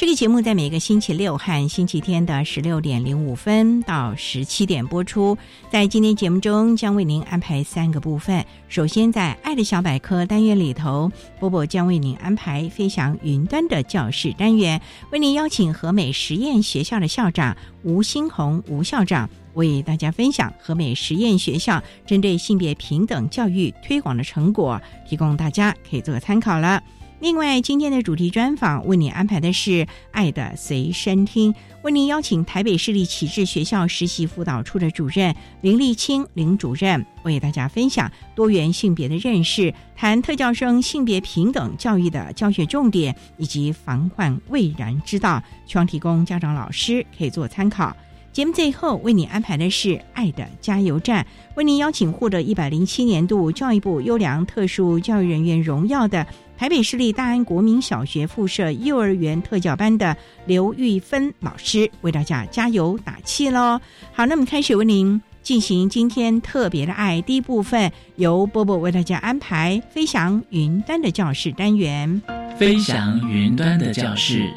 这个节目在每个星期六和星期天的十六点零五分到十七点播出。在今天节目中，将为您安排三个部分。首先，在“爱的小百科”单元里头，波波将为您安排“飞翔云端”的教室单元，为您邀请和美实验学校的校长吴新红吴校长为大家分享和美实验学校针对性别平等教育推广的成果，提供大家可以做个参考了。另外，今天的主题专访为你安排的是《爱的随身听》，为您邀请台北市立启智学校实习辅导处的主任林立清林主任，为大家分享多元性别的认识，谈特教生性别平等教育的教学重点以及防患未然之道，希望提供家长老师可以做参考。节目最后为你安排的是《爱的加油站》，为您邀请获得一百零七年度教育部优良特殊教育人员荣耀的。台北市立大安国民小学附设幼儿园特教班的刘玉芬老师为大家加油打气喽！好，那么开始为您进行今天特别的爱第一部分，由波波为大家安排飞翔云端的教室单元。飞翔云端的教室，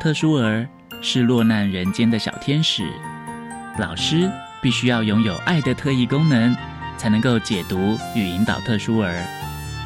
特殊儿是落难人间的小天使，老师必须要拥有爱的特异功能，才能够解读与引导特殊儿。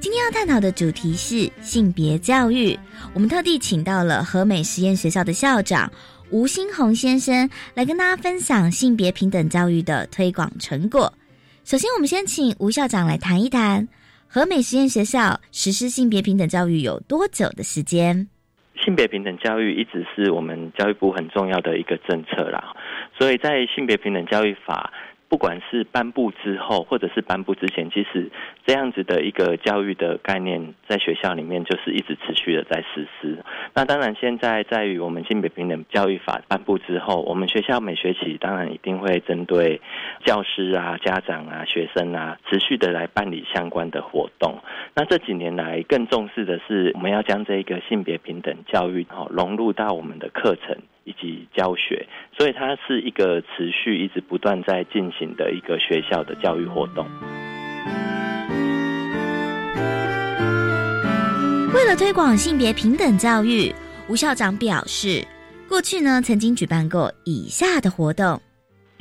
今天要探讨的主题是性别教育。我们特地请到了和美实验学校的校长吴新红先生来跟大家分享性别平等教育的推广成果。首先，我们先请吴校长来谈一谈和美实验学校实施性别平等教育有多久的时间。性别平等教育一直是我们教育部很重要的一个政策啦，所以在性别平等教育法。不管是颁布之后，或者是颁布之前，其实这样子的一个教育的概念，在学校里面就是一直持续的在实施。那当然，现在在于我们性别平等教育法颁布之后，我们学校每学期当然一定会针对教师啊、家长啊、学生啊，持续的来办理相关的活动。那这几年来，更重视的是我们要将这一个性别平等教育哦融入到我们的课程。以及教学，所以它是一个持续、一直不断在进行的一个学校的教育活动。为了推广性别平等教育，吴校长表示，过去呢曾经举办过以下的活动。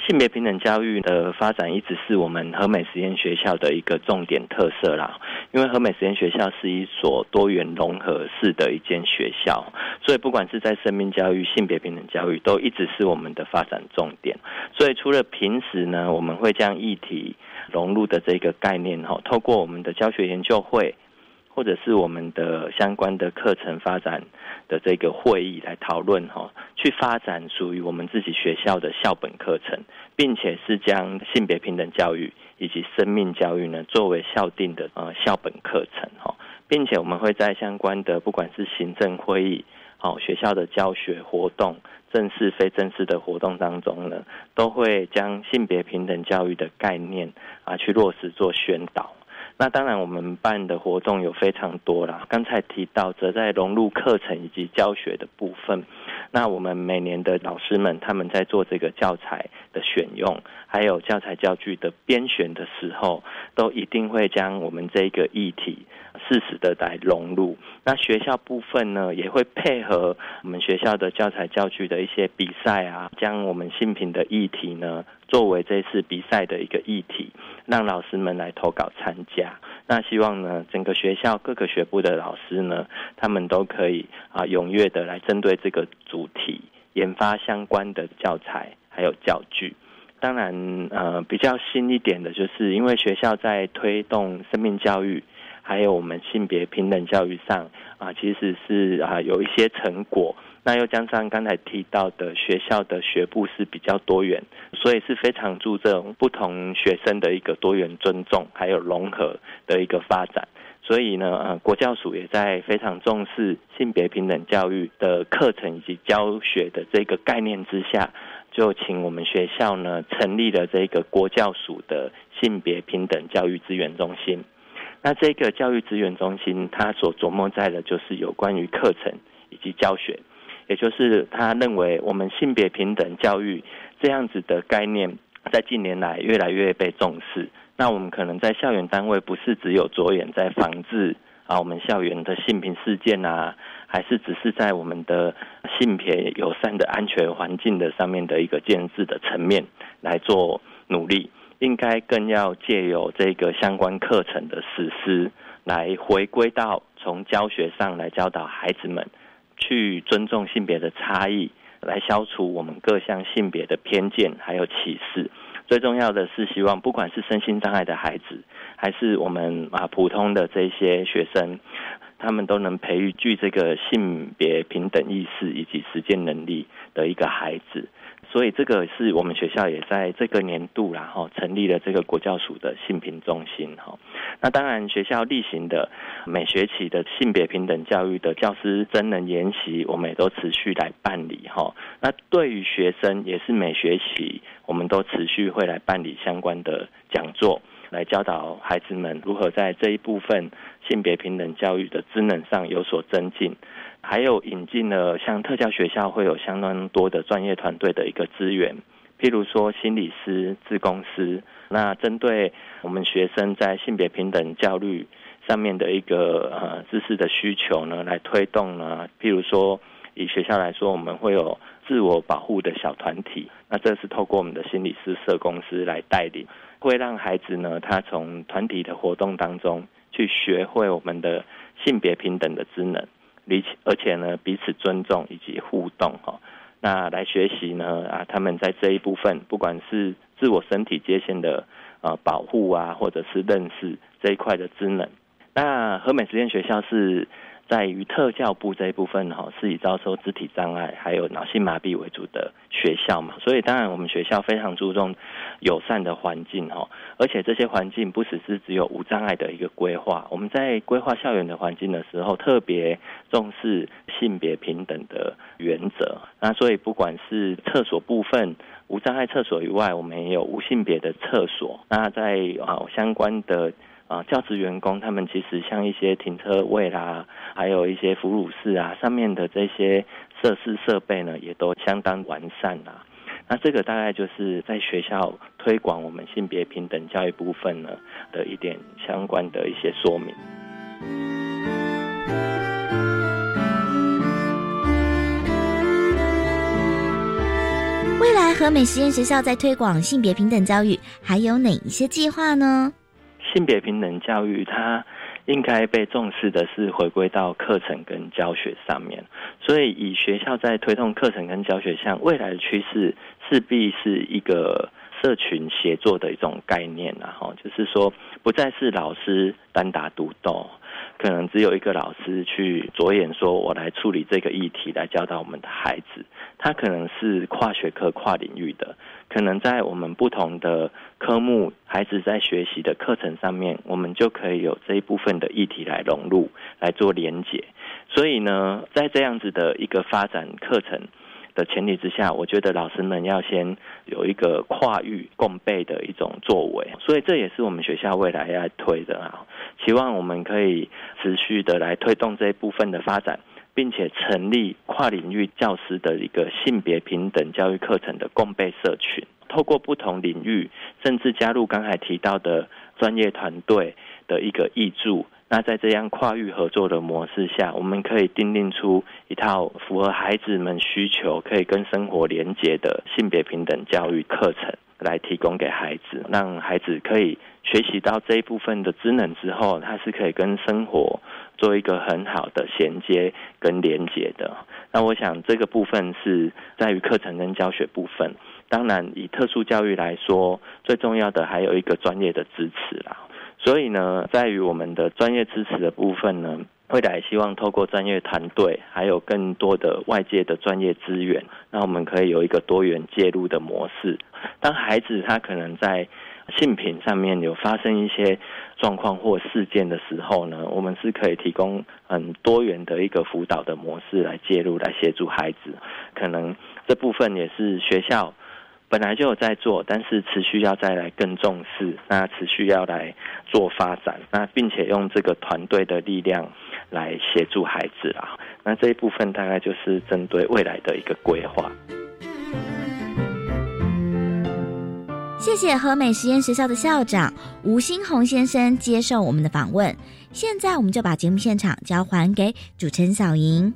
性别平等教育的发展一直是我们和美实验学校的一个重点特色啦。因为和美实验学校是一所多元融合式的一间学校，所以不管是在生命教育、性别平等教育，都一直是我们的发展重点。所以除了平时呢，我们会将议题融入的这个概念哈，透过我们的教学研究会。或者是我们的相关的课程发展的这个会议来讨论哈，去发展属于我们自己学校的校本课程，并且是将性别平等教育以及生命教育呢作为校定的呃校本课程哈，并且我们会在相关的不管是行政会议、好学校的教学活动、正式非正式的活动当中呢，都会将性别平等教育的概念啊去落实做宣导。那当然，我们办的活动有非常多啦。刚才提到，则在融入课程以及教学的部分。那我们每年的老师们，他们在做这个教材的选用，还有教材教具的编选的时候，都一定会将我们这个议题适时的来融入。那学校部分呢，也会配合我们学校的教材教具的一些比赛啊，将我们新品的议题呢。作为这次比赛的一个议题，让老师们来投稿参加。那希望呢，整个学校各个学部的老师呢，他们都可以啊踊跃的来针对这个主题研发相关的教材还有教具。当然，呃，比较新一点的就是，因为学校在推动生命教育，还有我们性别平等教育上啊，其实是啊有一些成果。那又加上刚才提到的学校的学部是比较多元，所以是非常注重不同学生的一个多元尊重，还有融合的一个发展。所以呢，呃，国教署也在非常重视性别平等教育的课程以及教学的这个概念之下，就请我们学校呢成立了这个国教署的性别平等教育资源中心。那这个教育资源中心，它所琢磨在的就是有关于课程以及教学。也就是他认为，我们性别平等教育这样子的概念，在近年来越来越被重视。那我们可能在校园单位，不是只有着眼在防治啊，我们校园的性平事件啊，还是只是在我们的性别友善的安全环境的上面的一个建制的层面来做努力，应该更要借由这个相关课程的实施，来回归到从教学上来教导孩子们。去尊重性别的差异，来消除我们各项性别的偏见还有歧视。最重要的是，希望不管是身心障碍的孩子，还是我们啊普通的这些学生，他们都能培育具这个性别平等意识以及实践能力的一个孩子。所以这个是我们学校也在这个年度，然后成立了这个国教署的性平中心哈。那当然，学校例行的每学期的性别平等教育的教师真人研习，我们也都持续来办理哈。那对于学生，也是每学期我们都持续会来办理相关的讲座，来教导孩子们如何在这一部分性别平等教育的职能上有所增进。还有引进了像特教学校会有相当多的专业团队的一个资源，譬如说心理师、自公司，那针对我们学生在性别平等教育上面的一个呃知识的需求呢，来推动呢，譬如说以学校来说，我们会有自我保护的小团体，那这是透过我们的心理师、社公司来带领，会让孩子呢，他从团体的活动当中去学会我们的性别平等的职能。而且呢，彼此尊重以及互动哈，那来学习呢啊，他们在这一部分，不管是自我身体界限的呃保护啊，或者是认识这一块的智能，那和美实验学校是。在于特教部这一部分哈，是以招收肢体障碍还有脑性麻痹为主的学校嘛，所以当然我们学校非常注重友善的环境哈，而且这些环境不只是只有无障碍的一个规划，我们在规划校园的环境的时候，特别重视性别平等的原则。那所以不管是厕所部分无障碍厕所以外，我们也有无性别的厕所。那在啊相关的。啊，教职员工他们其实像一些停车位啦，还有一些哺乳室啊，上面的这些设施设备呢，也都相当完善啦。那这个大概就是在学校推广我们性别平等教育部分呢的一点相关的一些说明。未来和美实验学校在推广性别平等教育还有哪一些计划呢？性别平等教育，它应该被重视的是回归到课程跟教学上面。所以，以学校在推动课程跟教学上，未来的趋势势必是一个社群协作的一种概念然后就是说，不再是老师单打独斗，可能只有一个老师去着眼说，我来处理这个议题，来教导我们的孩子。他可能是跨学科、跨领域的，可能在我们不同的科目，孩子在学习的课程上面，我们就可以有这一部分的议题来融入，来做连结。所以呢，在这样子的一个发展课程。的前提之下，我觉得老师们要先有一个跨域共备的一种作为，所以这也是我们学校未来要推的啊。希望我们可以持续的来推动这一部分的发展，并且成立跨领域教师的一个性别平等教育课程的共备社群，透过不同领域，甚至加入刚才提到的专业团队的一个益助。那在这样跨域合作的模式下，我们可以订定出一套符合孩子们需求、可以跟生活连接的性别平等教育课程，来提供给孩子，让孩子可以学习到这一部分的职能之后，他是可以跟生活做一个很好的衔接跟连接的。那我想这个部分是在于课程跟教学部分。当然，以特殊教育来说，最重要的还有一个专业的支持啦。所以呢，在于我们的专业支持的部分呢，未来希望透过专业团队，还有更多的外界的专业资源，那我们可以有一个多元介入的模式。当孩子他可能在性品上面有发生一些状况或事件的时候呢，我们是可以提供很多元的一个辅导的模式来介入，来协助孩子。可能这部分也是学校。本来就有在做，但是持续要再来更重视，那持续要来做发展，那并且用这个团队的力量来协助孩子啊，那这一部分大概就是针对未来的一个规划。谢谢和美实验学校的校长吴新红先生接受我们的访问，现在我们就把节目现场交还给主持人小莹。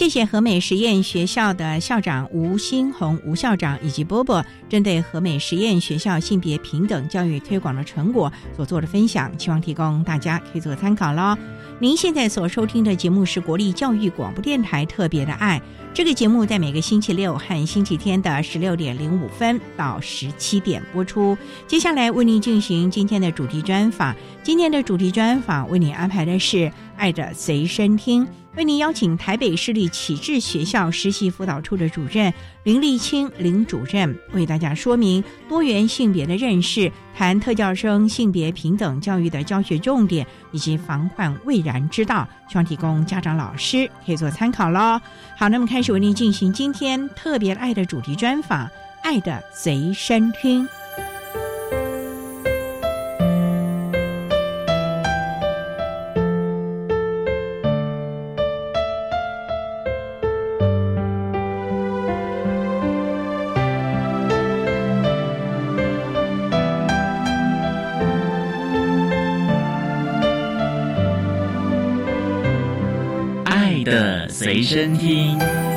谢谢和美实验学校的校长吴新红吴校长以及波波针对和美实验学校性别平等教育推广的成果所做的分享，希望提供大家可以做参考喽。您现在所收听的节目是国立教育广播电台特别的爱，这个节目在每个星期六和星期天的十六点零五分到十七点播出。接下来为您进行今天的主题专访，今天的主题专访为您安排的是《爱的随身听》。为您邀请台北市立启智学校实习辅导处的主任林立清林主任，为大家说明多元性别的认识，谈特教生性别平等教育的教学重点以及防患未然之道，希望提供家长老师可以做参考喽。好，那么开始为您进行今天特别爱的主题专访，《爱的随身听》。随身听。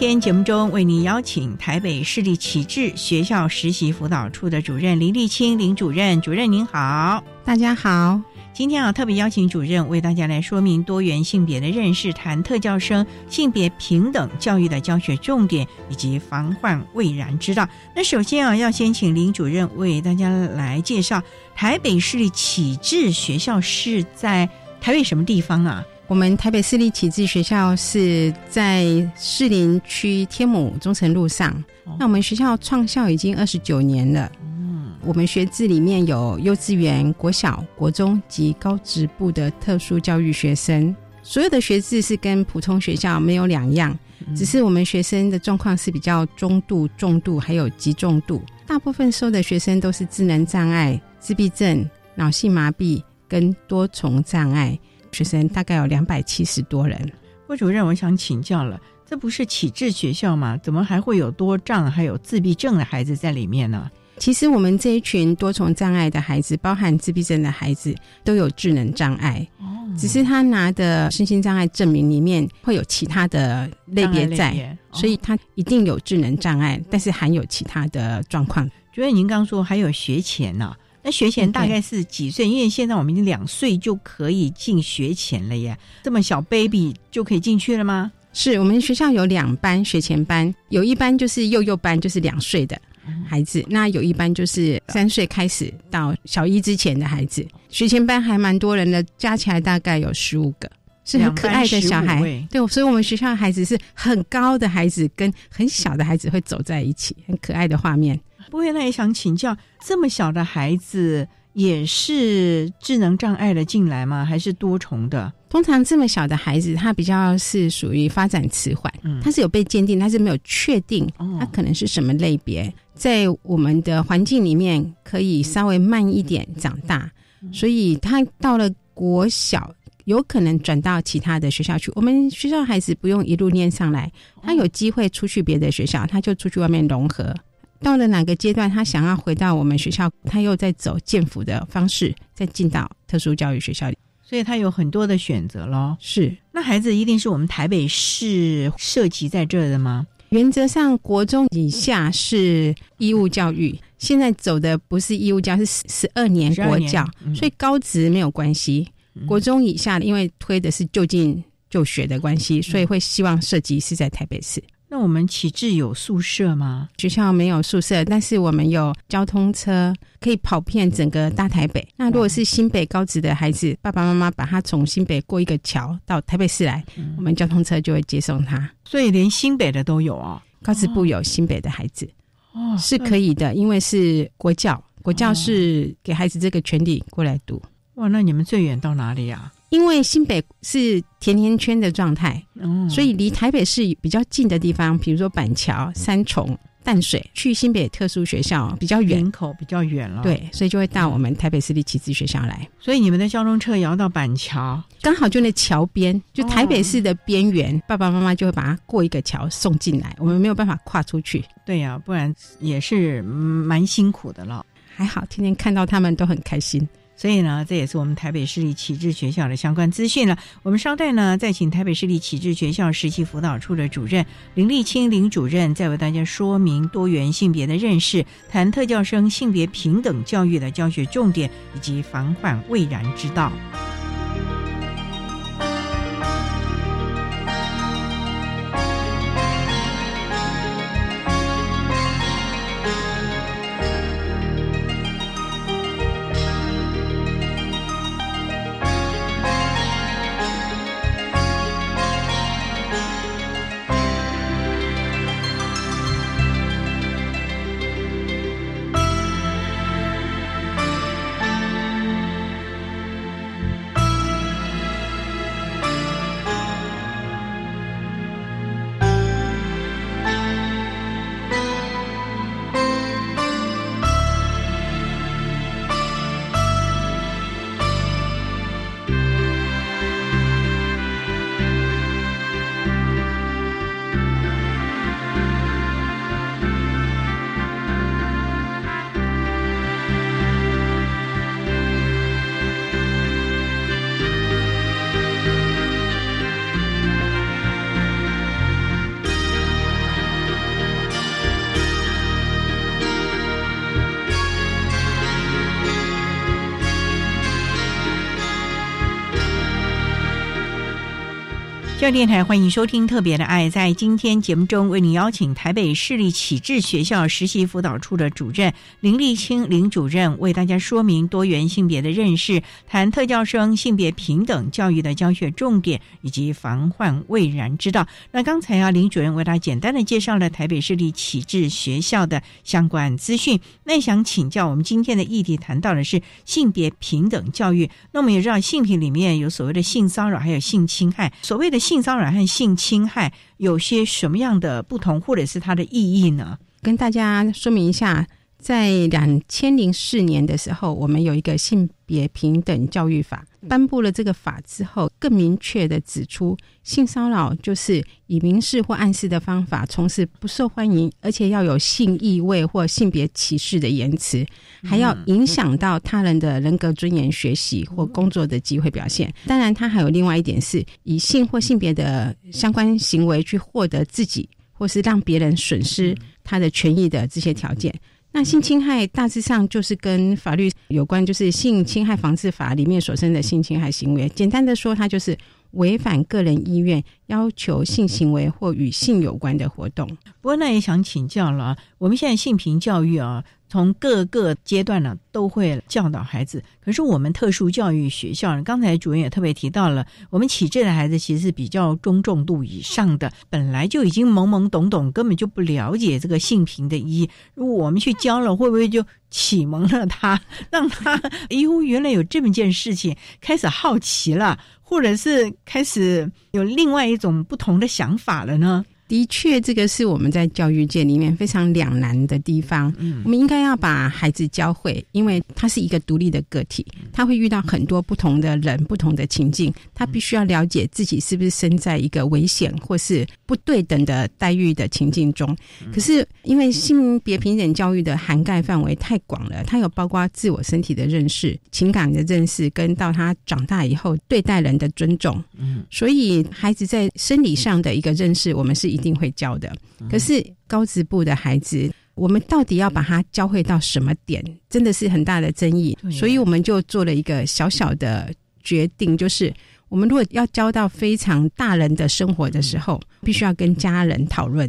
天节目中，为您邀请台北市立启智学校实习辅导处的主任林立清林主任，主任您好，大家好。今天啊，特别邀请主任为大家来说明多元性别的认识，谈特教生性别平等教育的教学重点以及防患未然之道。那首先啊，要先请林主任为大家来介绍台北市立启智学校是在台北什么地方啊？我们台北市立启智学校是在士林区天母中城路上。那我们学校创校已经二十九年了。嗯，我们学制里面有幼稚园、国小、国中及高职部的特殊教育学生。所有的学制是跟普通学校没有两样，只是我们学生的状况是比较中度、重度还有极重度。大部分收的学生都是智能障碍、自闭症、脑性麻痹跟多重障碍。学生大概有两百七十多人。郭主任，我想请教了，这不是启智学校吗？怎么还会有多障还有自闭症的孩子在里面呢？其实我们这一群多重障碍的孩子，包含自闭症的孩子，都有智能障碍。哦，只是他拿的身心障碍证明里面会有其他的类别在，所以他一定有智能障碍，但是含有其他的状况。觉得您刚说还有学前呢，那学前大概是几岁？因为现在我们已经两岁就可以进学前了耶，这么小 baby 就可以进去了吗？是我们学校有两班学前班，有一班就是幼幼班，就是两岁的。孩子，那有一班就是三岁开始到小一之前的孩子，学前班还蛮多人的，加起来大概有十五个，是很可爱的小孩。对，所以我们学校的孩子是很高的孩子跟很小的孩子会走在一起，很可爱的画面。不过那也想请教，这么小的孩子也是智能障碍的进来吗？还是多重的？通常这么小的孩子，他比较是属于发展迟缓，他是有被鉴定，他是没有确定他可能是什么类别。在我们的环境里面，可以稍微慢一点长大，所以他到了国小，有可能转到其他的学校去。我们学校孩子不用一路念上来，他有机会出去别的学校，他就出去外面融合。到了哪个阶段，他想要回到我们学校，他又在走建辅的方式，再进到特殊教育学校里，所以他有很多的选择咯。是，那孩子一定是我们台北市涉及在这的吗？原则上，国中以下是义务教育。现在走的不是义务教，是十二年国教，所以高职没有关系。国中以下，因为推的是就近就学的关系，所以会希望设计是在台北市。那我们启智有宿舍吗？学校没有宿舍，但是我们有交通车，可以跑遍整个大台北。那如果是新北高职的孩子，爸爸妈妈把他从新北过一个桥到台北市来，我们交通车就会接送他。所以连新北的都有哦，高职部有新北的孩子，哦，是可以的，因为是国教，国教是给孩子这个权利过来读。哇，那你们最远到哪里呀？因为新北是甜甜圈的状态，所以离台北市比较近的地方，比如说板桥、三重、淡水，去新北特殊学校比较远，人口比较远了。对，所以就会到我们台北市立启智学校来。所以你们的交通车也要到板桥，刚好就那桥边，就台北市的边缘，爸爸妈妈就会把它过一个桥送进来，我们没有办法跨出去。对呀，不然也是蛮辛苦的了。还好，天天看到他们都很开心。所以呢，这也是我们台北市立启智学校的相关资讯了。我们稍待呢，再请台北市立启智学校实习辅导处的主任林立清林主任，再为大家说明多元性别的认识，谈特教生性别平等教育的教学重点以及防患未然之道。电台欢迎收听《特别的爱》。在今天节目中，为您邀请台北市立启智学校实习辅导处的主任林立清林主任，为大家说明多元性别的认识，谈特教生性别平等教育的教学重点以及防患未然之道。那刚才啊，林主任为大家简单的介绍了台北市立启智学校的相关资讯。那想请教，我们今天的议题谈到的是性别平等教育。那我们也知道，性平里面有所谓的性骚扰，还有性侵害。所谓的性骚扰和性侵害有些什么样的不同，或者是它的意义呢？跟大家说明一下，在两千零四年的时候，我们有一个性别平等教育法，颁布了这个法之后，更明确的指出，性骚扰就是以明示或暗示的方法从事不受欢迎，而且要有性意味或性别歧视的言辞，还要影响到他人的人格尊严、学习或工作的机会表现。当然，它还有另外一点是，以性或性别的相关行为去获得自己或是让别人损失他的权益的这些条件。那性侵害大致上就是跟法律有关，就是《性侵害防治法》里面所称的性侵害行为。简单的说，它就是违反个人意愿，要求性行为或与性有关的活动。不过，那也想请教了，我们现在性平教育啊。从各个阶段呢，都会教导孩子。可是我们特殊教育学校，刚才主任也特别提到了，我们启智的孩子其实比较中重度以上的，本来就已经懵懵懂懂，根本就不了解这个性平的意义。如果我们去教了，会不会就启蒙了他，让他哎呦，原来有这么件事情，开始好奇了，或者是开始有另外一种不同的想法了呢？的确，这个是我们在教育界里面非常两难的地方。嗯，我们应该要把孩子教会，因为他是一个独立的个体，他会遇到很多不同的人、不同的情境，他必须要了解自己是不是身在一个危险或是不对等的待遇的情境中。可是，因为性别平等教育的涵盖范围太广了，它有包括自我身体的认识、情感的认识，跟到他长大以后对待人的尊重。嗯，所以孩子在生理上的一个认识，我们是一。一定会教的，可是高职部的孩子，我们到底要把他教会到什么点，真的是很大的争议。所以我们就做了一个小小的决定，就是我们如果要教到非常大人的生活的时候，必须要跟家人讨论，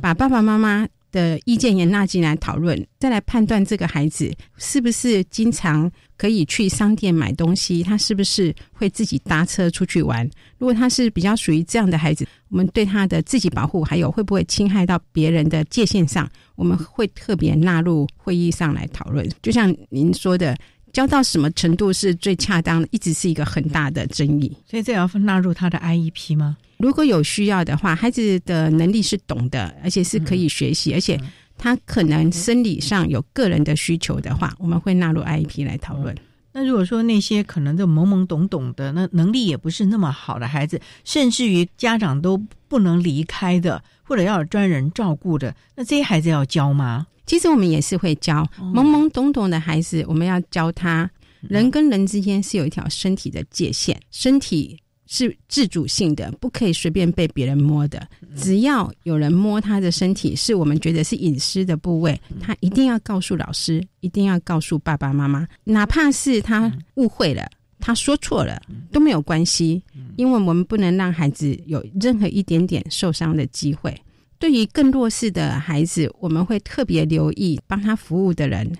把爸爸妈妈。的意见也纳进来讨论，再来判断这个孩子是不是经常可以去商店买东西，他是不是会自己搭车出去玩。如果他是比较属于这样的孩子，我们对他的自己保护，还有会不会侵害到别人的界限上，我们会特别纳入会议上来讨论。就像您说的。教到什么程度是最恰当的，一直是一个很大的争议。所以这要纳入他的 IEP 吗？如果有需要的话，孩子的能力是懂的，而且是可以学习，而且他可能生理上有个人的需求的话，我们会纳入 IEP 来讨论。那如果说那些可能就懵懵懂懂的，那能力也不是那么好的孩子，甚至于家长都不能离开的，或者要有专人照顾的，那这些孩子要教吗？其实我们也是会教懵懵懂懂的孩子，我们要教他人跟人之间是有一条身体的界限，身体是自主性的，不可以随便被别人摸的。只要有人摸他的身体，是我们觉得是隐私的部位，他一定要告诉老师，一定要告诉爸爸妈妈，哪怕是他误会了，他说错了都没有关系，因为我们不能让孩子有任何一点点受伤的机会。对于更弱势的孩子，我们会特别留意帮他服务的人。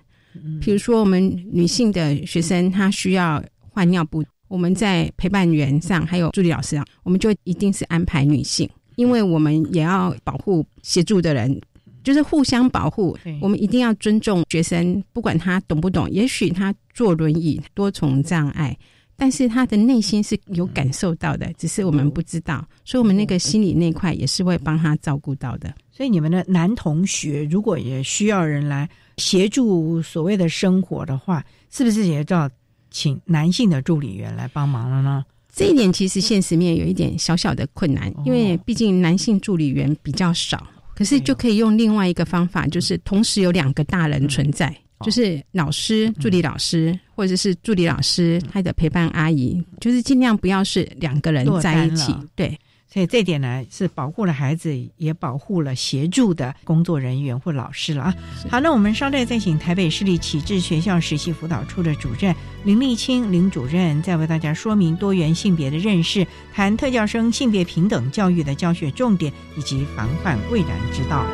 比如说，我们女性的学生，她需要换尿布，我们在陪伴员上还有助理老师上，我们就一定是安排女性，因为我们也要保护协助的人，就是互相保护。我们一定要尊重学生，不管他懂不懂，也许他坐轮椅多重障碍。但是他的内心是有感受到的，只是我们不知道，所以我们那个心理那块也是会帮他照顾到的。所以你们的男同学如果也需要人来协助所谓的生活的话，是不是也要请男性的助理员来帮忙了呢？这一点其实现实面有一点小小的困难，因为毕竟男性助理员比较少，可是就可以用另外一个方法，就是同时有两个大人存在。就是老师、助理老师，或者是助理老师他的陪伴阿姨，就是尽量不要是两个人在一起。对，所以这点呢是保护了孩子，也保护了协助的工作人员或老师了啊。好，那我们稍待再请台北市立启智学校实习辅导处的主任林立清林主任，再为大家说明多元性别的认识，谈特教生性别平等教育的教学重点以及防范未然之道。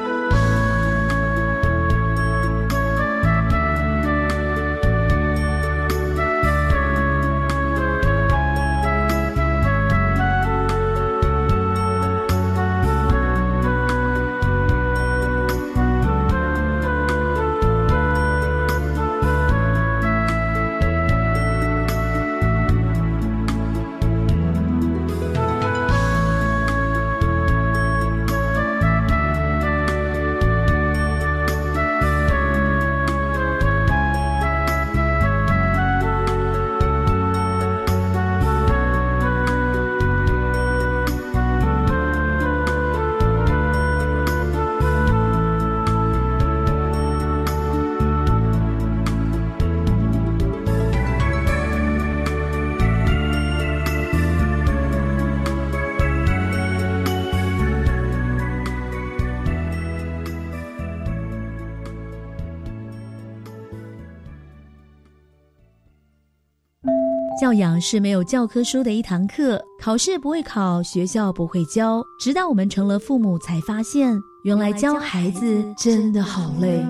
教养是没有教科书的一堂课，考试不会考，学校不会教，直到我们成了父母，才发现原来教孩子真的好累。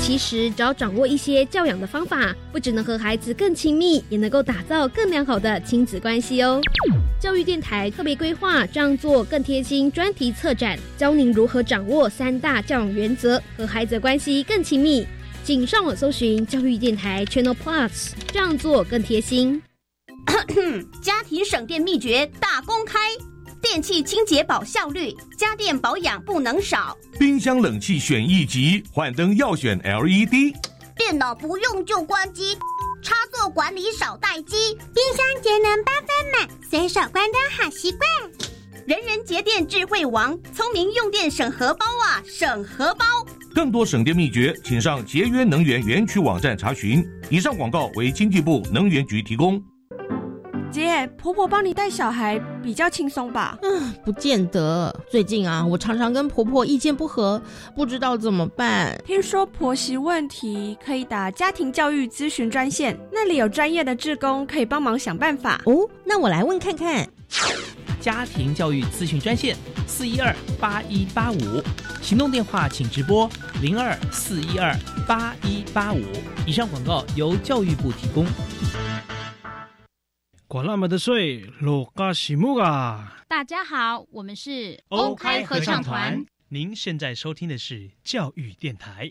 其实，只要掌握一些教养的方法，不只能和孩子更亲密，也能够打造更良好的亲子关系哦。教育电台特别规划“这样做更贴心”专题策展，教您如何掌握三大教养原则，和孩子关系更亲密。请上网搜寻教育电台 Channel Plus，这样做更贴心。家庭省电秘诀大公开。电器清洁保效率，家电保养不能少。冰箱冷气选一级，换灯要选 LED。电脑不用就关机，插座管理少待机。冰箱节能八分满，随手关灯好习惯。人人节电智慧王，聪明用电省荷包啊，省荷包。更多省电秘诀，请上节约能源园区网站查询。以上广告为经济部能源局提供。姐，婆婆帮你带小孩比较轻松吧？嗯，不见得。最近啊，我常常跟婆婆意见不合，不知道怎么办。听说婆媳问题可以打家庭教育咨询专线，那里有专业的志工可以帮忙想办法。哦，那我来问看看。家庭教育咨询专线四一二八一八五，行动电话请直播零二四一二八一八五。以上广告由教育部提供。管那么多水，罗嘎西木啊！大家好，我们是欧开合唱团。您现在收听的是教育电台。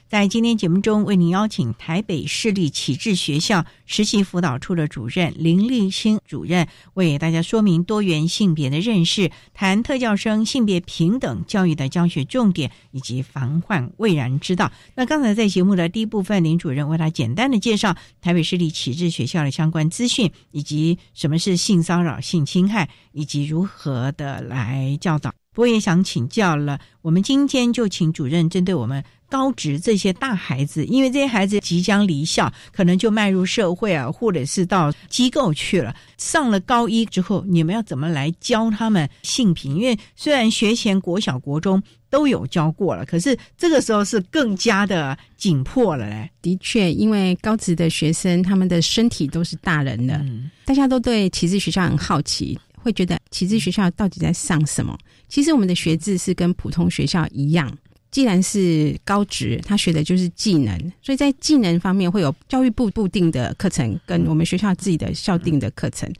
在今天节目中，为您邀请台北市立启智学校实习辅导处的主任林立新主任，为大家说明多元性别的认识，谈特教生性别平等教育的教学重点以及防患未然之道。那刚才在节目的第一部分，林主任为他简单的介绍台北市立启智学校的相关资讯，以及什么是性骚扰、性侵害，以及如何的来教导。我也想请教了，我们今天就请主任针对我们高职这些大孩子，因为这些孩子即将离校，可能就迈入社会啊，或者是到机构去了。上了高一之后，你们要怎么来教他们性平？因为虽然学前国小、国中都有教过了，可是这个时候是更加的紧迫了嘞。的确，因为高职的学生他们的身体都是大人的，大家都对旗帜学校很好奇。会觉得启智学校到底在上什么？其实我们的学制是跟普通学校一样，既然是高职，他学的就是技能，所以在技能方面会有教育部固定的课程，跟我们学校自己的校定的课程。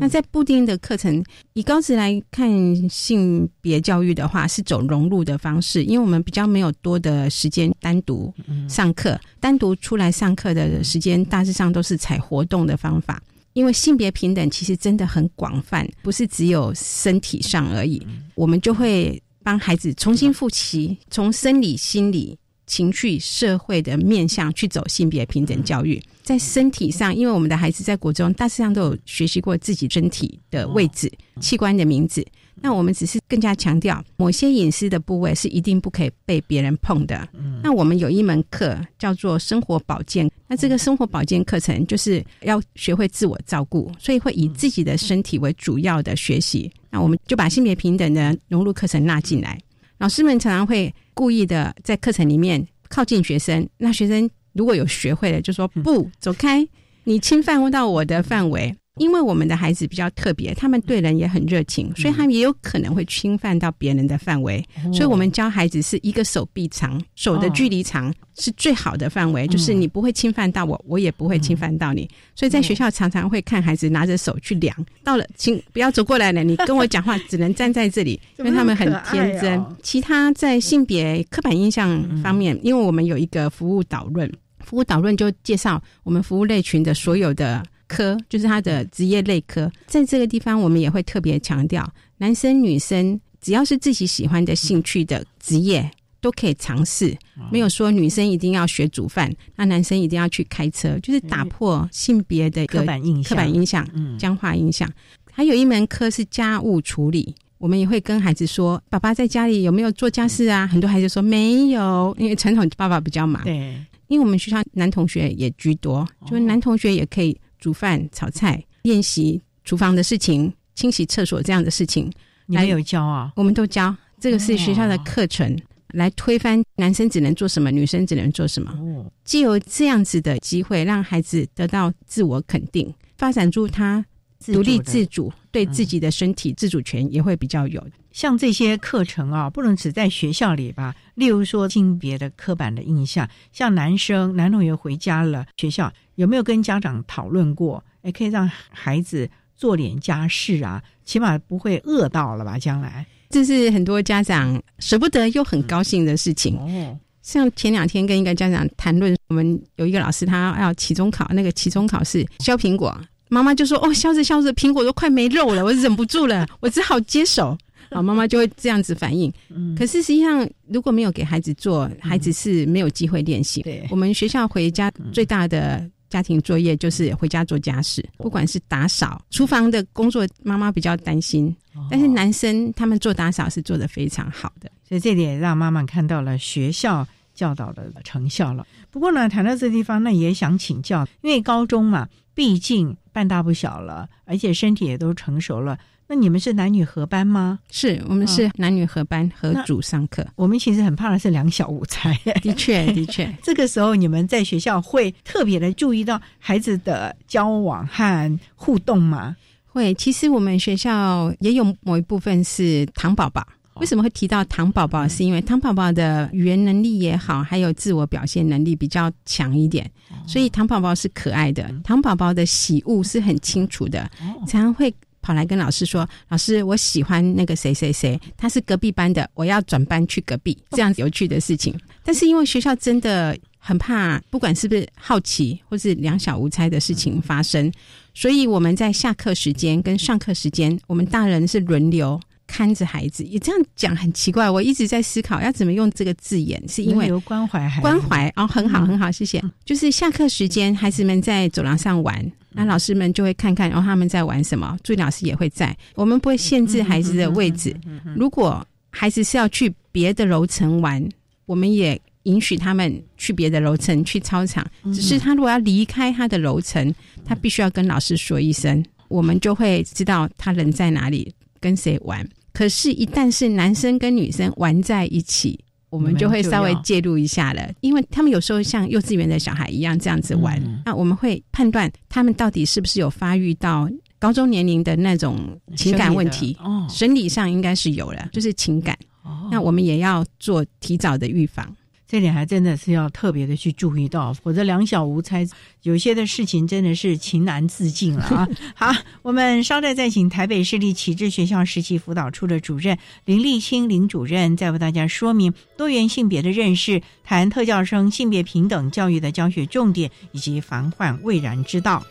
那在固定的课程，以高职来看性别教育的话，是走融入的方式，因为我们比较没有多的时间单独上课，单独出来上课的时间大致上都是采活动的方法。因为性别平等其实真的很广泛，不是只有身体上而已。我们就会帮孩子重新复习，从生理、心理、情绪、社会的面向去走性别平等教育。在身体上，因为我们的孩子在国中大致上都有学习过自己身体的位置、器官的名字。那我们只是更加强调，某些隐私的部位是一定不可以被别人碰的。那我们有一门课叫做生活保健，那这个生活保健课程就是要学会自我照顾，所以会以自己的身体为主要的学习。那我们就把性别平等的融入课程纳进来。老师们常常会故意的在课程里面靠近学生，那学生如果有学会了，就说不走开，你侵犯到我的范围。因为我们的孩子比较特别，他们对人也很热情，所以他们也有可能会侵犯到别人的范围。所以我们教孩子是一个手臂长，手的距离长是最好的范围，就是你不会侵犯到我，我也不会侵犯到你。所以在学校常常会看孩子拿着手去量，到了，请不要走过来了，你跟我讲话只能站在这里，因为他们很天真。其他在性别刻板印象方面，因为我们有一个服务导论。服务导论就介绍我们服务类群的所有的科，就是他的职业类科。在这个地方，我们也会特别强调，男生女生只要是自己喜欢的兴趣的职业都可以尝试，没有说女生一定要学煮饭，那男生一定要去开车，就是打破性别的刻板印象刻板印象、僵化印象。还有一门课是家务处理。我们也会跟孩子说：“爸爸在家里有没有做家事啊？”很多孩子说没有，因为传统爸爸比较忙。对，因为我们学校男同学也居多，就是男同学也可以煮饭、炒菜、练习厨房的事情、清洗厕所这样的事情。你们有教啊？我们都教，这个是学校的课程，来推翻男生只能做什么，女生只能做什么。哦，既有这样子的机会，让孩子得到自我肯定，发展出他。独立自主，对自己的身体自主权也会比较有。像这些课程啊，不能只在学校里吧？例如说性别的刻板的印象，像男生男同学回家了，学校有没有跟家长讨论过？哎，可以让孩子做点家事啊，起码不会饿到了吧？将来这是很多家长舍不得又很高兴的事情。哦，像前两天跟一个家长谈论，我们有一个老师他要期中考，那个期中考试削苹果。妈妈就说：“哦，削着削着，苹果都快没肉了，我忍不住了，我只好接手。”好，妈妈就会这样子反应。可是实际上，如果没有给孩子做，孩子是没有机会练习。对，我们学校回家最大的家庭作业就是回家做家事，不管是打扫、厨房的工作，妈妈比较担心。但是男生他们做打扫是做的非常好的，所以这点让妈妈看到了学校教导的成效了。不过呢，谈到这地方，那也想请教，因为高中嘛，毕竟。半大不小了，而且身体也都成熟了。那你们是男女合班吗？是我们是男女合班合组上课。我们其实很怕的是两小无猜。的确，的确，这个时候你们在学校会特别的注意到孩子的交往和互动吗？会。其实我们学校也有某一部分是糖宝宝。为什么会提到糖宝宝？是因为糖宝宝的语言能力也好，还有自我表现能力比较强一点，所以糖宝宝是可爱的。糖宝宝的喜恶是很清楚的，常常会跑来跟老师说：“老师，我喜欢那个谁谁谁，他是隔壁班的，我要转班去隔壁。”这样有趣的事情。但是因为学校真的很怕，不管是不是好奇或是两小无猜的事情发生，所以我们在下课时间跟上课时间，我们大人是轮流。看着孩子也这样讲很奇怪，我一直在思考要怎么用这个字眼，是因为关怀关怀哦，很好很好，谢谢。就是下课时间，孩子们在走廊上玩，那老师们就会看看，然后他们在玩什么，助理老师也会在。我们不会限制孩子的位置，如果孩子是要去别的楼层玩，我们也允许他们去别的楼层去操场。只是他如果要离开他的楼层，他必须要跟老师说一声，我们就会知道他人在哪里。跟谁玩？可是，一旦是男生跟女生玩在一起，我们就会稍微介入一下了，因为他们有时候像幼稚园的小孩一样这样子玩，那我们会判断他们到底是不是有发育到高中年龄的那种情感问题。哦，生理上应该是有了，就是情感。哦，那我们也要做提早的预防。这点还真的是要特别的去注意到，否则两小无猜，有些的事情真的是情难自禁了啊！好，我们稍待再请台北市立启智学校实习辅导处的主任林立清林主任，再为大家说明多元性别的认识，谈特教生性别平等教育的教学重点以及防患未然之道。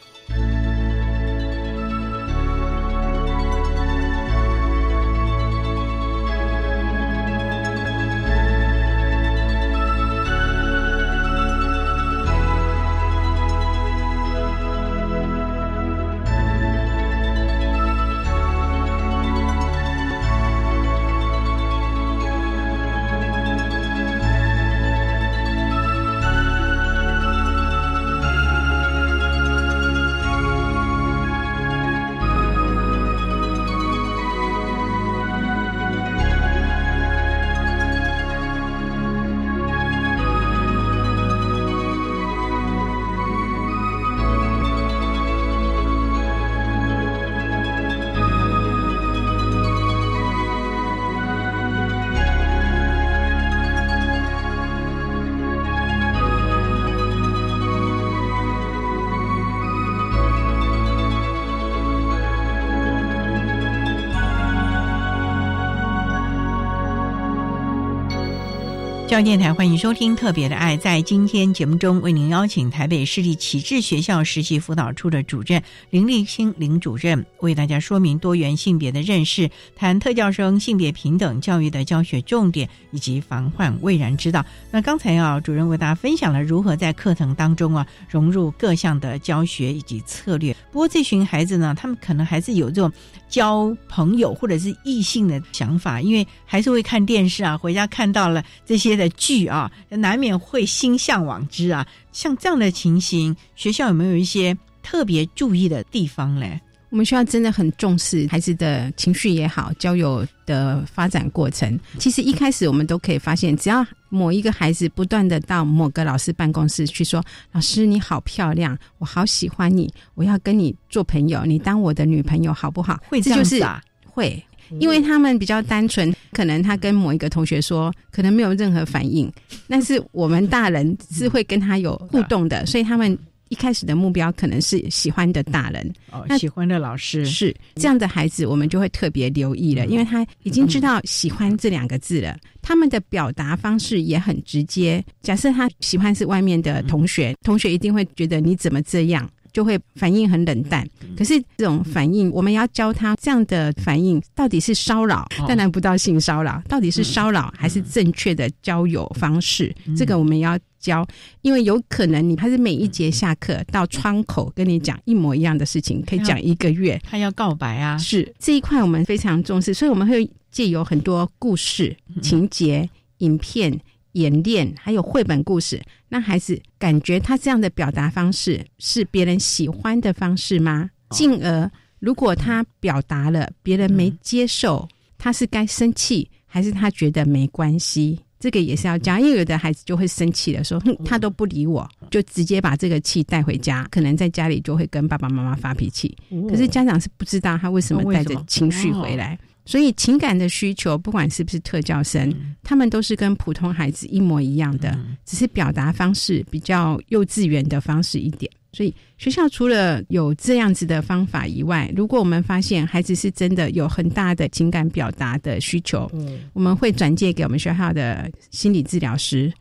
教电台，欢迎收听《特别的爱》。在今天节目中，为您邀请台北市立启智学校实习辅导处的主任林立清林主任，为大家说明多元性别的认识，谈特教生性别平等教育的教学重点以及防患未然之道。那刚才啊，主任为大家分享了如何在课程当中啊融入各项的教学以及策略。不过这群孩子呢，他们可能还是有这种交朋友或者是异性的想法，因为还是会看电视啊，回家看到了这些的剧啊，难免会心向往之啊。像这样的情形，学校有没有一些特别注意的地方嘞？我们学校真的很重视孩子的情绪也好，交友的发展过程。其实一开始我们都可以发现，只要某一个孩子不断的到某个老师办公室去说：“老师你好漂亮，我好喜欢你，我要跟你做朋友，你当我的女朋友好不好？”会这样子啊？会。因为他们比较单纯，可能他跟某一个同学说，可能没有任何反应，但是我们大人是会跟他有互动的，所以他们一开始的目标可能是喜欢的大人，哦，喜欢的老师。是这样的孩子，我们就会特别留意了，因为他已经知道喜欢这两个字了，他们的表达方式也很直接。假设他喜欢是外面的同学，同学一定会觉得你怎么这样。就会反应很冷淡，可是这种反应，我们要教他这样的反应到底是骚扰，当然不到性骚扰，到底是骚扰还是正确的交友方式？这个我们要教，因为有可能你还是每一节下课到窗口跟你讲一模一样的事情，可以讲一个月。他要告白啊，是这一块我们非常重视，所以我们会借由很多故事、情节、影片。演练还有绘本故事，让孩子感觉他这样的表达方式是别人喜欢的方式吗？进而，如果他表达了别人没接受，他是该生气还是他觉得没关系？这个也是要教，因为有的孩子就会生气的说：“哼，他都不理我，就直接把这个气带回家，可能在家里就会跟爸爸妈妈发脾气。可是家长是不知道他为什么带着情绪回来。”所以情感的需求，不管是不是特教生，他们都是跟普通孩子一模一样的，只是表达方式比较幼稚园的方式一点。所以学校除了有这样子的方法以外，如果我们发现孩子是真的有很大的情感表达的需求，我们会转介给我们学校的心理治疗师。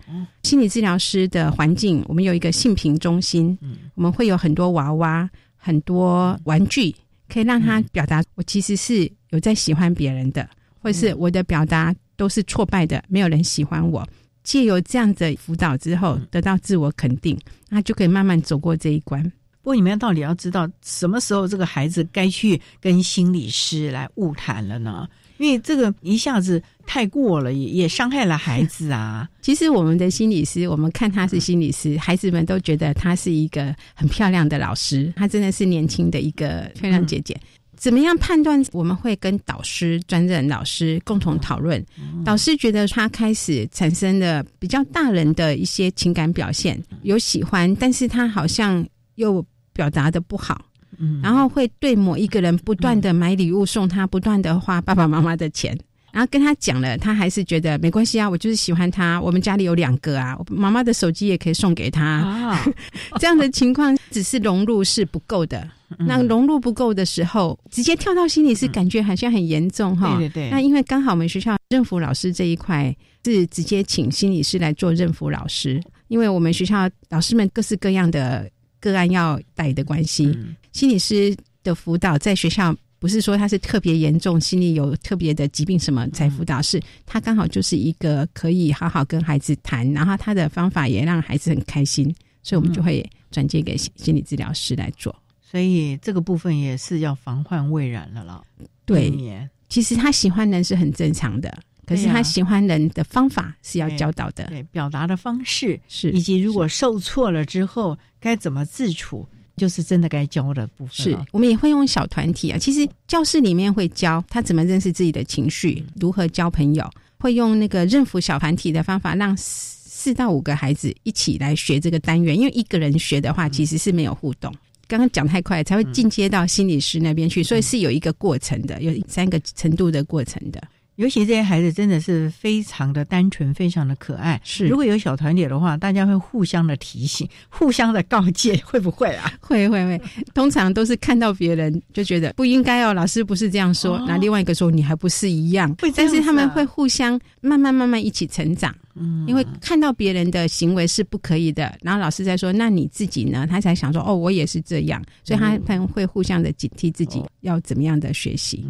心理治疗师的环境，我们有一个性平中心，我们会有很多娃娃、很多玩具。可以让他表达，我其实是有在喜欢别人的，或是我的表达都是挫败的，没有人喜欢我。借由这样的辅导之后，得到自我肯定，那就可以慢慢走过这一关。不过你们到底要知道，什么时候这个孩子该去跟心理师来晤谈了呢？因为这个一下子太过了，也也伤害了孩子啊。其实我们的心理师，我们看他是心理师，孩子们都觉得他是一个很漂亮的老师，他真的是年轻的一个漂亮姐姐。怎么样判断？我们会跟导师、专任老师共同讨论。导师觉得他开始产生了比较大人的一些情感表现，有喜欢，但是他好像又表达的不好。然后会对某一个人不断的买礼物送他，不断的花爸爸妈妈的钱，然后跟他讲了，他还是觉得没关系啊，我就是喜欢他，我们家里有两个啊，妈妈的手机也可以送给他。这样的情况只是融入是不够的，那融入不够的时候，直接跳到心理是感觉好像很严重哈。对对对。那因为刚好我们学校任辅老师这一块是直接请心理师来做任辅老师，因为我们学校老师们各式各样的个案要带的关系。心理师的辅导在学校不是说他是特别严重，心理有特别的疾病什么才辅导，是他刚好就是一个可以好好跟孩子谈，然后他的方法也让孩子很开心，所以我们就会转接给心理治疗师来做。所以这个部分也是要防患未然了了。对，其实他喜欢人是很正常的，可是他喜欢人的方法是要教导的，对，表达的方式是，以及如果受挫了之后该怎么自处。就是真的该教的部分，是我们也会用小团体啊。其实教室里面会教他怎么认识自己的情绪，如何交朋友，会用那个认服小团体的方法，让四到五个孩子一起来学这个单元。因为一个人学的话，其实是没有互动。刚刚讲太快，才会进阶到心理师那边去，所以是有一个过程的，有三个程度的过程的。尤其这些孩子真的是非常的单纯，非常的可爱。是，如果有小团体的话，大家会互相的提醒，互相的告诫，会不会啊？会会会。通常都是看到别人就觉得不应该哦，老师不是这样说，那另外一个说你还不是一样。会，但是他们会互相慢慢慢慢一起成长。嗯，因为看到别人的行为是不可以的，然后老师在说，那你自己呢？他才想说，哦，我也是这样，所以他们会互相的警惕自己要怎么样的学习。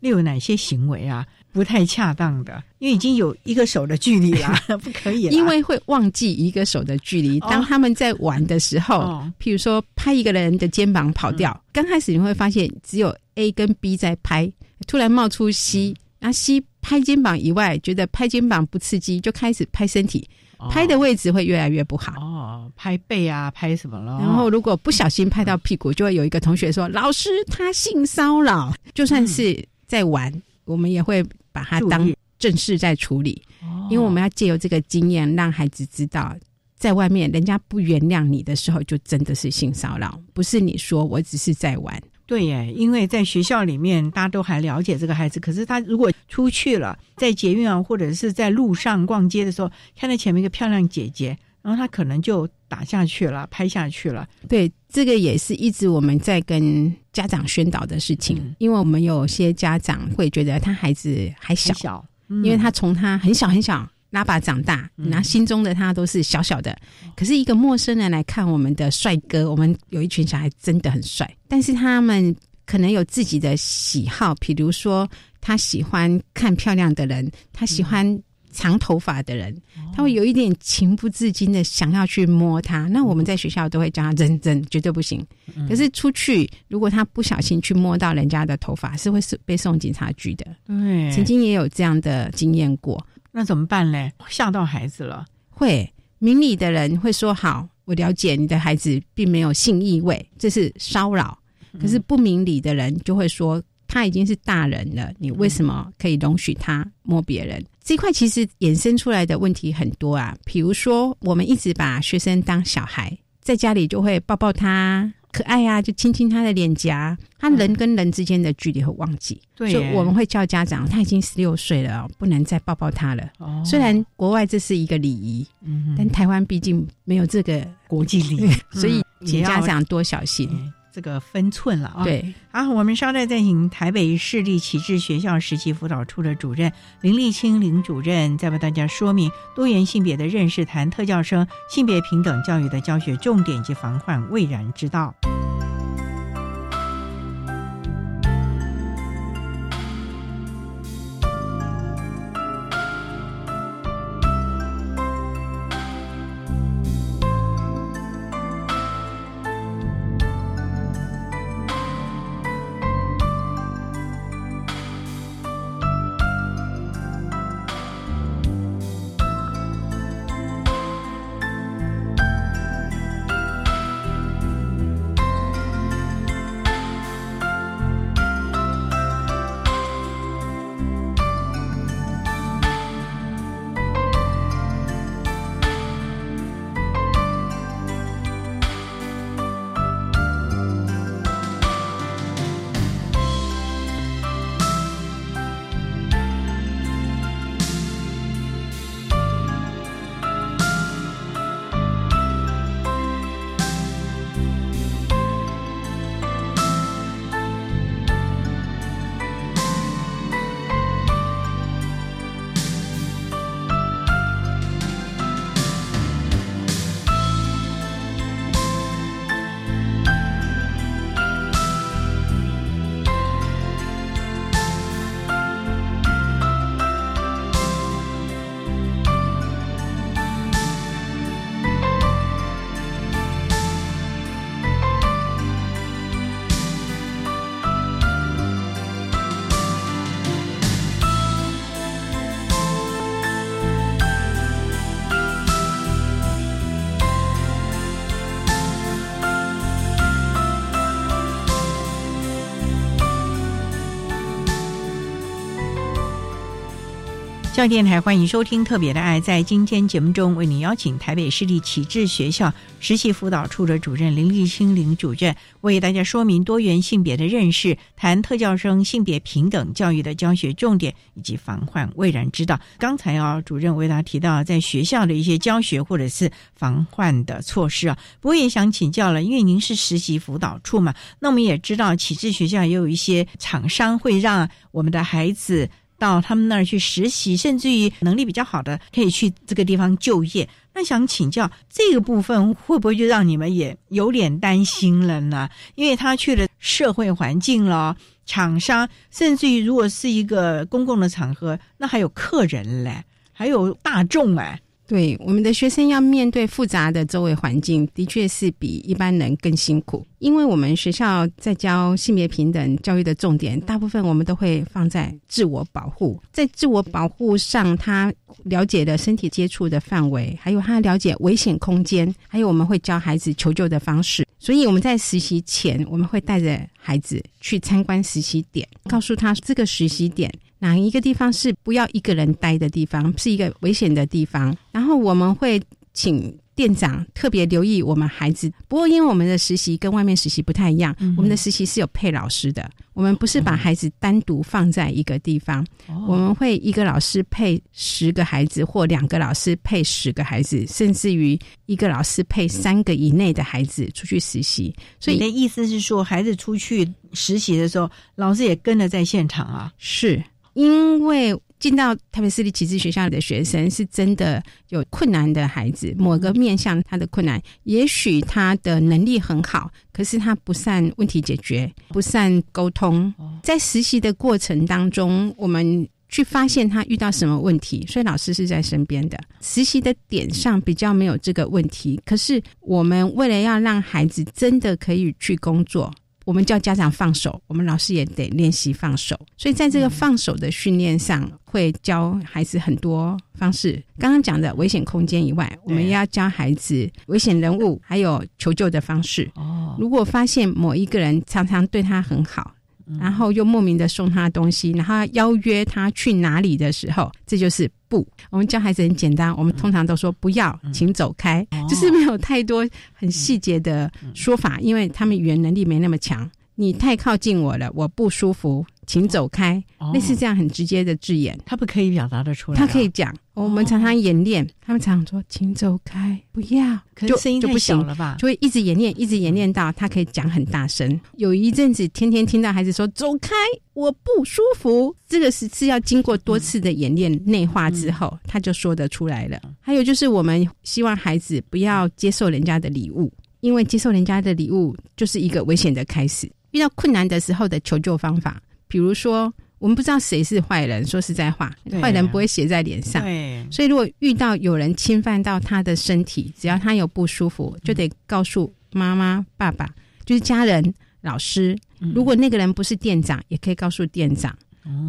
例如哪些行为啊不太恰当的？因为已经有一个手的距离了，不可以。因为会忘记一个手的距离。当他们在玩的时候，譬如说拍一个人的肩膀跑掉，刚开始你会发现只有 A 跟 B 在拍，突然冒出 C，那 C 拍肩膀以外，觉得拍肩膀不刺激，就开始拍身体，拍的位置会越来越不好。哦，拍背啊，拍什么了？然后如果不小心拍到屁股，就会有一个同学说：“老师，他性骚扰。”就算是。在玩，我们也会把它当正事在处理，因为我们要借由这个经验，让孩子知道，在外面人家不原谅你的时候，就真的是性骚扰，不是你说我只是在玩。对耶，因为在学校里面，大家都还了解这个孩子，可是他如果出去了，在捷运啊，或者是在路上逛街的时候，看到前面一个漂亮姐姐。然后他可能就打下去了，拍下去了。对，这个也是一直我们在跟家长宣导的事情，因为我们有些家长会觉得他孩子还小，因为他从他很小很小拉把长大，那心中的他都是小小的。可是一个陌生人来看我们的帅哥，我们有一群小孩真的很帅，但是他们可能有自己的喜好，比如说他喜欢看漂亮的人，他喜欢。长头发的人，他会有一点情不自禁的想要去摸他。那我们在学校都会叫他认真，绝对不行。可是出去，如果他不小心去摸到人家的头发，是会是被送警察局的。对，曾经也有这样的经验过。那怎么办嘞？吓到孩子了？会明理的人会说：“好，我了解你的孩子并没有性意味，这是骚扰。”可是不明理的人就会说。他已经是大人了，你为什么可以容许他摸别人？这块其实衍生出来的问题很多啊。比如说，我们一直把学生当小孩，在家里就会抱抱他，可爱啊，就亲亲他的脸颊。他人跟人之间的距离会忘记，所以我们会叫家长，他已经十六岁了，不能再抱抱他了。虽然国外这是一个礼仪，但台湾毕竟没有这个国际礼仪，所以请家长多小心。这个分寸了啊！对，好，我们稍待再请台北市立启智学校实习辅导处的主任林立清林主任，再为大家说明多元性别的认识，谈特教生性别平等教育的教学重点及防患未然之道。教电台欢迎收听《特别的爱》。在今天节目中，为您邀请台北市立启智学校实习辅导处的主任林立清林主任，为大家说明多元性别的认识，谈特教生性别平等教育的教学重点以及防患未然之道。刚才啊，主任为大家提到在学校的一些教学或者是防患的措施啊，不过也想请教了，因为您是实习辅导处嘛，那我们也知道启智学校也有一些厂商会让我们的孩子。到他们那儿去实习，甚至于能力比较好的可以去这个地方就业。那想请教这个部分会不会就让你们也有点担心了呢？因为他去了社会环境了，厂商，甚至于如果是一个公共的场合，那还有客人嘞，还有大众哎。对我们的学生要面对复杂的周围环境，的确是比一般人更辛苦。因为我们学校在教性别平等教育的重点，大部分我们都会放在自我保护。在自我保护上，他了解的身体接触的范围，还有他了解危险空间，还有我们会教孩子求救的方式。所以我们在实习前，我们会带着孩子去参观实习点，告诉他这个实习点。哪一个地方是不要一个人待的地方，是一个危险的地方。然后我们会请店长特别留意我们孩子。不过，因为我们的实习跟外面实习不太一样，我们的实习是有配老师的。我们不是把孩子单独放在一个地方，我们会一个老师配十个孩子，或两个老师配十个孩子，甚至于一个老师配三个以内的孩子出去实习。所以你的意思是说，孩子出去实习的时候，老师也跟着在现场啊？是。因为进到台北私立启智学校的学生是真的有困难的孩子，某个面向他的困难，也许他的能力很好，可是他不善问题解决，不善沟通。在实习的过程当中，我们去发现他遇到什么问题，所以老师是在身边的。实习的点上比较没有这个问题，可是我们为了要让孩子真的可以去工作。我们叫家长放手，我们老师也得练习放手。所以在这个放手的训练上，会教孩子很多方式。刚刚讲的危险空间以外，我们要教孩子危险人物，还有求救的方式。哦，如果发现某一个人常常对他很好，然后又莫名的送他东西，然后邀约他去哪里的时候，这就是不。我们教孩子很简单，我们通常都说不要，请走开，就是没有太多很细节的说法，因为他们语言能力没那么强。你太靠近我了，我不舒服，请走开。类似这样很直接的字眼，他不可以表达的出来。他可以讲，我们常常演练，他们常常说请走开，不要，就声音太小了吧？就会一直演练，一直演练到他可以讲很大声。有一阵子，天天听到孩子说走开，我不舒服。这个是是要经过多次的演练内化之后，他就说得出来了。还有就是，我们希望孩子不要接受人家的礼物，因为接受人家的礼物就是一个危险的开始。遇到困难的时候的求救方法，比如说，我们不知道谁是坏人。说实在话，坏人不会写在脸上。对，所以如果遇到有人侵犯到他的身体，只要他有不舒服，就得告诉妈妈、爸爸，就是家人、老师。如果那个人不是店长，也可以告诉店长，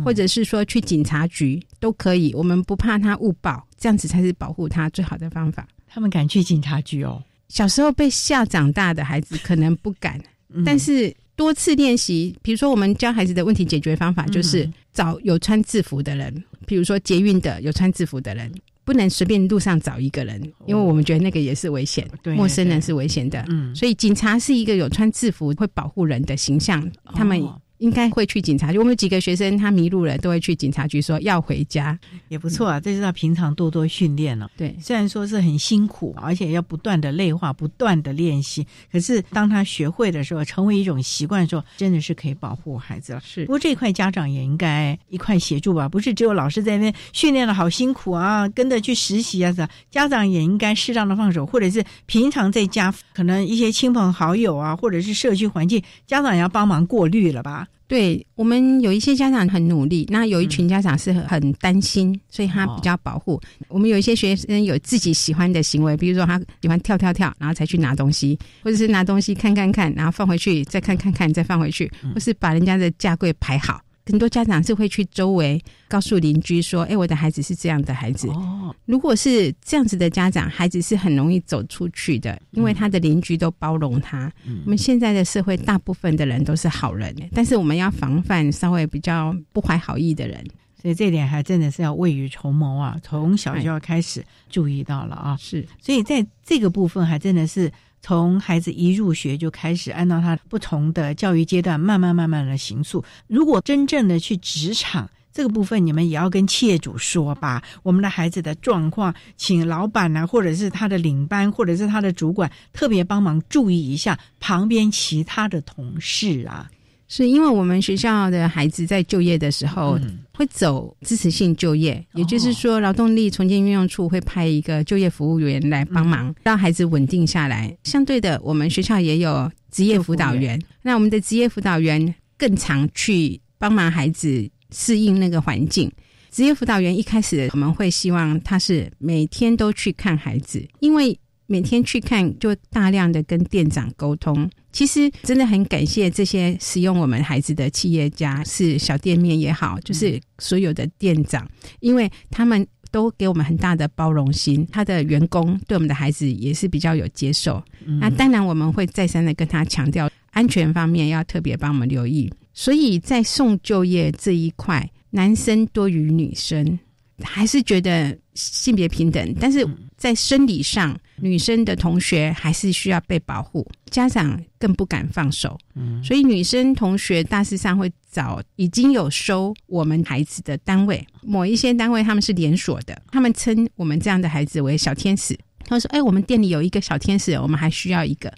或者是说去警察局都可以。我们不怕他误报，这样子才是保护他最好的方法。他们敢去警察局哦？小时候被吓长大的孩子可能不敢，但是。多次练习，比如说我们教孩子的问题解决方法，就是找有穿制服的人，比如说捷运的有穿制服的人，不能随便路上找一个人，因为我们觉得那个也是危险，陌生人是危险的。嗯，所以警察是一个有穿制服会保护人的形象，他们。应该会去警察局。我们有几个学生，他迷路了，都会去警察局说要回家，也不错啊。这是他平常多多训练了。对，虽然说是很辛苦，而且要不断的内化、不断的练习，可是当他学会的时候，成为一种习惯的时候，真的是可以保护孩子了。是。不过这块家长也应该一块协助吧？不是只有老师在那边训练的好辛苦啊，跟着去实习啊，是家长也应该适当的放手，或者是平常在家，可能一些亲朋好友啊，或者是社区环境，家长也要帮忙过滤了吧？对我们有一些家长很努力，那有一群家长是很担心，所以他比较保护。我们有一些学生有自己喜欢的行为，比如说他喜欢跳跳跳，然后才去拿东西，或者是拿东西看看看，然后放回去，再看看看，再放回去，或是把人家的架柜排好。很多家长是会去周围告诉邻居说：“哎，我的孩子是这样的孩子。”哦，如果是这样子的家长，孩子是很容易走出去的，因为他的邻居都包容他。我们现在的社会大部分的人都是好人，但是我们要防范稍微比较不怀好意的人，所以这点还真的是要未雨绸缪啊，从小就要开始注意到了啊。是，所以在这个部分还真的是。从孩子一入学就开始按照他不同的教育阶段，慢慢慢慢的行塑。如果真正的去职场这个部分，你们也要跟企业主说吧，我们的孩子的状况，请老板呢，或者是他的领班，或者是他的主管，特别帮忙注意一下旁边其他的同事啊。是因为我们学校的孩子在就业的时候会走支持性就业，也就是说，劳动力重建运用处会派一个就业服务员来帮忙，让孩子稳定下来。相对的，我们学校也有职业辅导员，那我们的职业辅导员更常去帮忙孩子适应那个环境。职业辅导员一开始我们会希望他是每天都去看孩子，因为每天去看就大量的跟店长沟通。其实真的很感谢这些使用我们孩子的企业家，是小店面也好，就是所有的店长，因为他们都给我们很大的包容心，他的员工对我们的孩子也是比较有接受。那当然我们会再三的跟他强调安全方面要特别帮我们留意。所以在送就业这一块，男生多于女生，还是觉得性别平等，但是在生理上，女生的同学还是需要被保护，家长更不敢放手。嗯所以女生同学大致上会找已经有收我们孩子的单位，某一些单位他们是连锁的，他们称我们这样的孩子为小天使。他说：“哎，我们店里有一个小天使，我们还需要一个。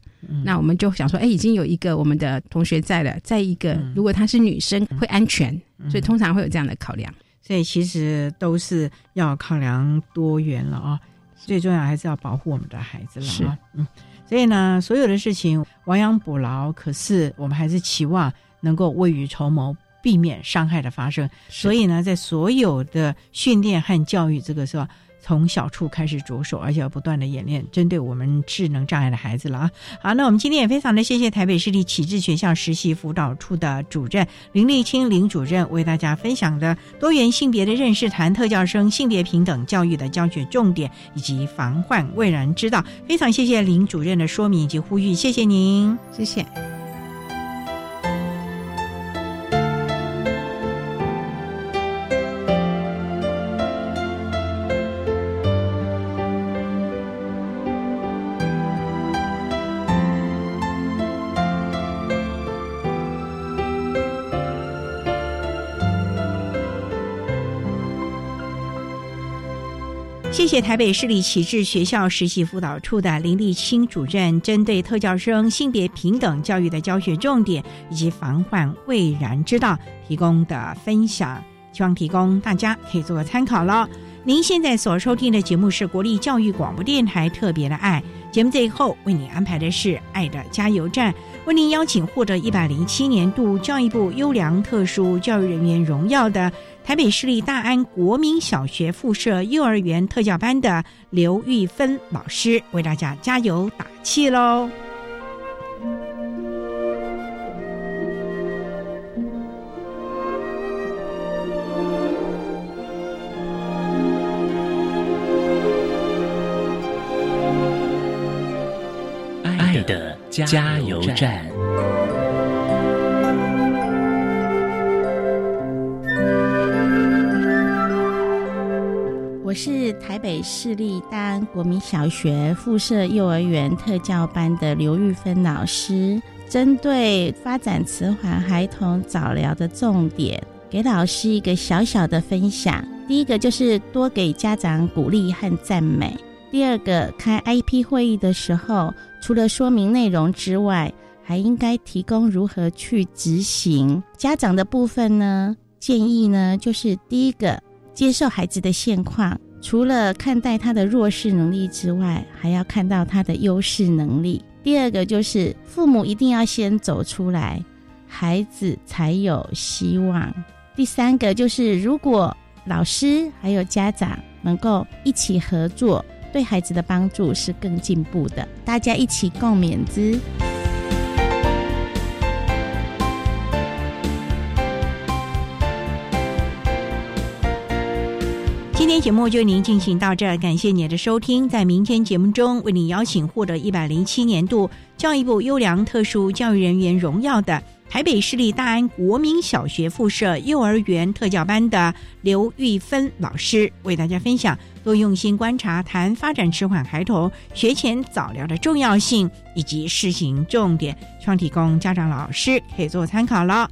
那我们就想说，哎，已经有一个我们的同学在了，再一个，如果她是女生会安全，所以通常会有这样的考量。所以其实都是要考量多元了啊，最重要还是要保护我们的孩子了是啊。嗯，所以呢，所有的事情亡羊补牢，可是我们还是期望能够未雨绸缪。避免伤害的发生，所以呢，在所有的训练和教育这个时候，从小处开始着手，而且要不断的演练，针对我们智能障碍的孩子了啊。好，那我们今天也非常的谢谢台北市立启智学校实习辅导处的主任林立清林主任为大家分享的多元性别的认识，谈特教生性别平等教育的教学重点以及防患未然之道。非常谢谢林主任的说明以及呼吁，谢谢您，谢谢。谢台北市立启智学校实习辅导处的林立清主任，针对特教生性别平等教育的教学重点以及防患未然之道提供的分享，希望提供大家可以做个参考了。您现在所收听的节目是国立教育广播电台特别的爱节目，最后为您安排的是爱的加油站，为您邀请获得一百零七年度教育部优良特殊教育人员荣耀的。台北市立大安国民小学附设幼儿园特教班的刘玉芬老师为大家加油打气喽！爱的加油站。我是台北市立大安国民小学附设幼儿园特教班的刘玉芬老师，针对发展迟缓孩童早疗的重点，给老师一个小小的分享。第一个就是多给家长鼓励和赞美；第二个，开 IP 会议的时候，除了说明内容之外，还应该提供如何去执行。家长的部分呢，建议呢，就是第一个。接受孩子的现况，除了看待他的弱势能力之外，还要看到他的优势能力。第二个就是父母一定要先走出来，孩子才有希望。第三个就是如果老师还有家长能够一起合作，对孩子的帮助是更进步的。大家一起共勉之。今天节目就为您进行到这儿，感谢您的收听。在明天节目中，为您邀请获得一百零七年度教育部优良特殊教育人员荣耀的台北市立大安国民小学附设幼儿园特教班的刘玉芬老师，为大家分享多用心观察谈发展迟缓孩童学前早疗的重要性以及施行重点，希望提供家长老师可以做参考了。